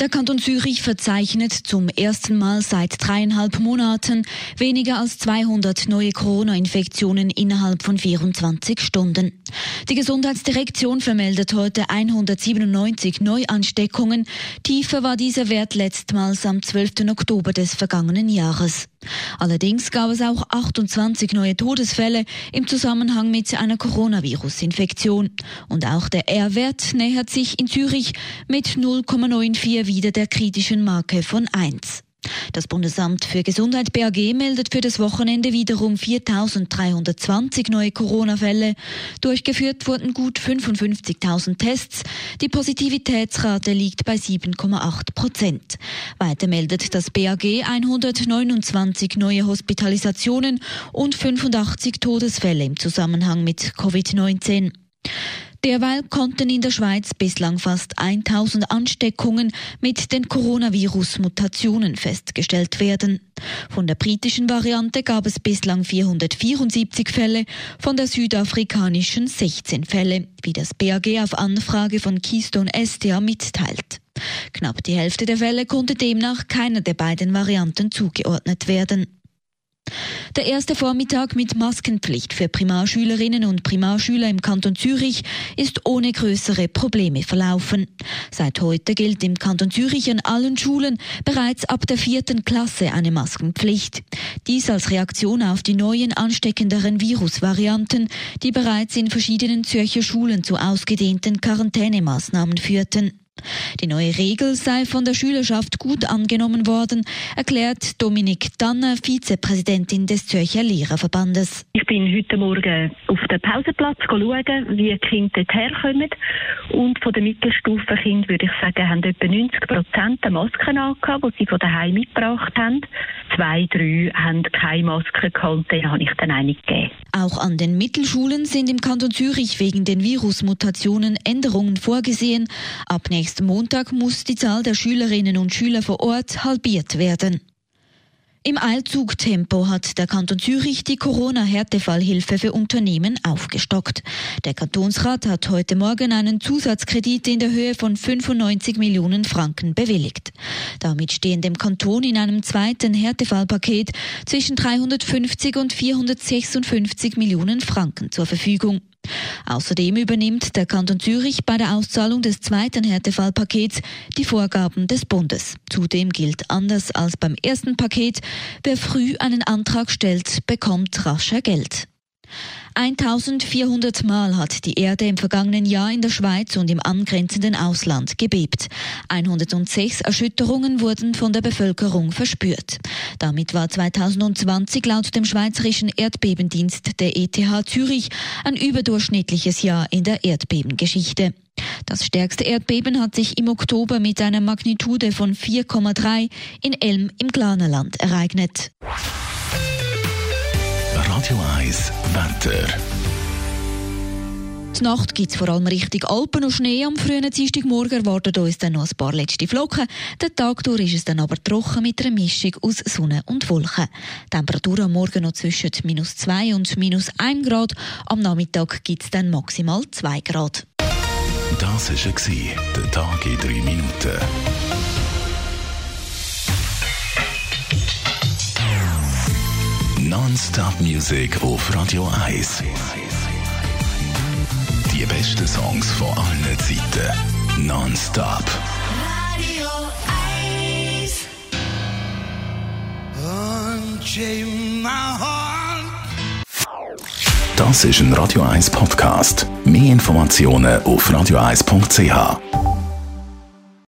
Der Kanton Zürich verzeichnet zum ersten Mal seit dreieinhalb Monaten weniger als 200 neue Corona-Infektionen innerhalb von 24 Stunden. Die Gesundheitsdirektion vermeldet heute 197 Neuansteckungen. Tiefer war dieser Wert letztmals am 12. Oktober des vergangenen Jahres. Allerdings gab es auch 28 neue Todesfälle im Zusammenhang mit einer Coronavirus-Infektion. Und auch der R-Wert nähert sich in Zürich mit 0,94 wieder der kritischen Marke von 1. Das Bundesamt für Gesundheit BAG meldet für das Wochenende wiederum 4.320 neue Corona-Fälle. Durchgeführt wurden gut 55.000 Tests. Die Positivitätsrate liegt bei 7,8 Prozent. Weiter meldet das BAG 129 neue Hospitalisationen und 85 Todesfälle im Zusammenhang mit Covid-19. Derweil konnten in der Schweiz bislang fast 1000 Ansteckungen mit den Coronavirus-Mutationen festgestellt werden. Von der britischen Variante gab es bislang 474 Fälle, von der südafrikanischen 16 Fälle, wie das BAG auf Anfrage von Keystone STA mitteilt. Knapp die Hälfte der Fälle konnte demnach keiner der beiden Varianten zugeordnet werden. Der erste Vormittag mit Maskenpflicht für Primarschülerinnen und Primarschüler im Kanton Zürich ist ohne größere Probleme verlaufen. Seit heute gilt im Kanton Zürich an allen Schulen bereits ab der vierten Klasse eine Maskenpflicht. Dies als Reaktion auf die neuen ansteckenderen Virusvarianten, die bereits in verschiedenen Zürcher Schulen zu ausgedehnten Quarantänemaßnahmen führten. Die neue Regel sei von der Schülerschaft gut angenommen worden, erklärt Dominik Danner, Vizepräsidentin des Zürcher Lehrerverbandes. Ich bin heute Morgen auf den Pausenplatz schauen, wie die Kinder dort herkommen. Und von den Mittelstufenkindern würde ich sagen, haben etwa 90 Prozent eine Maske angehabt, die sie von daheim mitgebracht haben. Zwei, drei haben keine Maske gehabt, denen habe ich dann eine gegeben. Auch an den Mittelschulen sind im Kanton Zürich wegen den Virusmutationen Änderungen vorgesehen. Ab nächsten Montag muss die Zahl der Schülerinnen und Schüler vor Ort halbiert werden. Im Eilzugtempo hat der Kanton Zürich die Corona-Härtefallhilfe für Unternehmen aufgestockt. Der Kantonsrat hat heute Morgen einen Zusatzkredit in der Höhe von 95 Millionen Franken bewilligt. Damit stehen dem Kanton in einem zweiten Härtefallpaket zwischen 350 und 456 Millionen Franken zur Verfügung. Außerdem übernimmt der Kanton Zürich bei der Auszahlung des zweiten Härtefallpakets die Vorgaben des Bundes. Zudem gilt anders als beim ersten Paket, wer früh einen Antrag stellt, bekommt rascher Geld. 1400 Mal hat die Erde im vergangenen Jahr in der Schweiz und im angrenzenden Ausland gebebt. 106 Erschütterungen wurden von der Bevölkerung verspürt. Damit war 2020 laut dem Schweizerischen Erdbebendienst der ETH Zürich ein überdurchschnittliches Jahr in der Erdbebengeschichte. Das stärkste Erdbeben hat sich im Oktober mit einer Magnitude von 4,3 in Elm im Glanerland ereignet. Radio 1 Wetter. Die Nacht gibt es vor allem Richtung Alpen und Schnee. Am frühen Dienstagmorgen erwarten uns dann noch ein paar letzte Flocken. Den Tag durch ist es dann aber trocken mit einer Mischung aus Sonne und Wolken. Die Temperatur am Morgen noch zwischen minus 2 und minus 1 Grad. Am Nachmittag gibt es dann maximal 2 Grad. Das war der Tag in 3 Minuten. Non-Stop Music auf Radio 1. Die besten Songs von allen Zeiten. Non-Stop. Radio 1. Unchain my heart. Das ist ein Radio 1 Podcast. Mehr Informationen auf radio1.ch.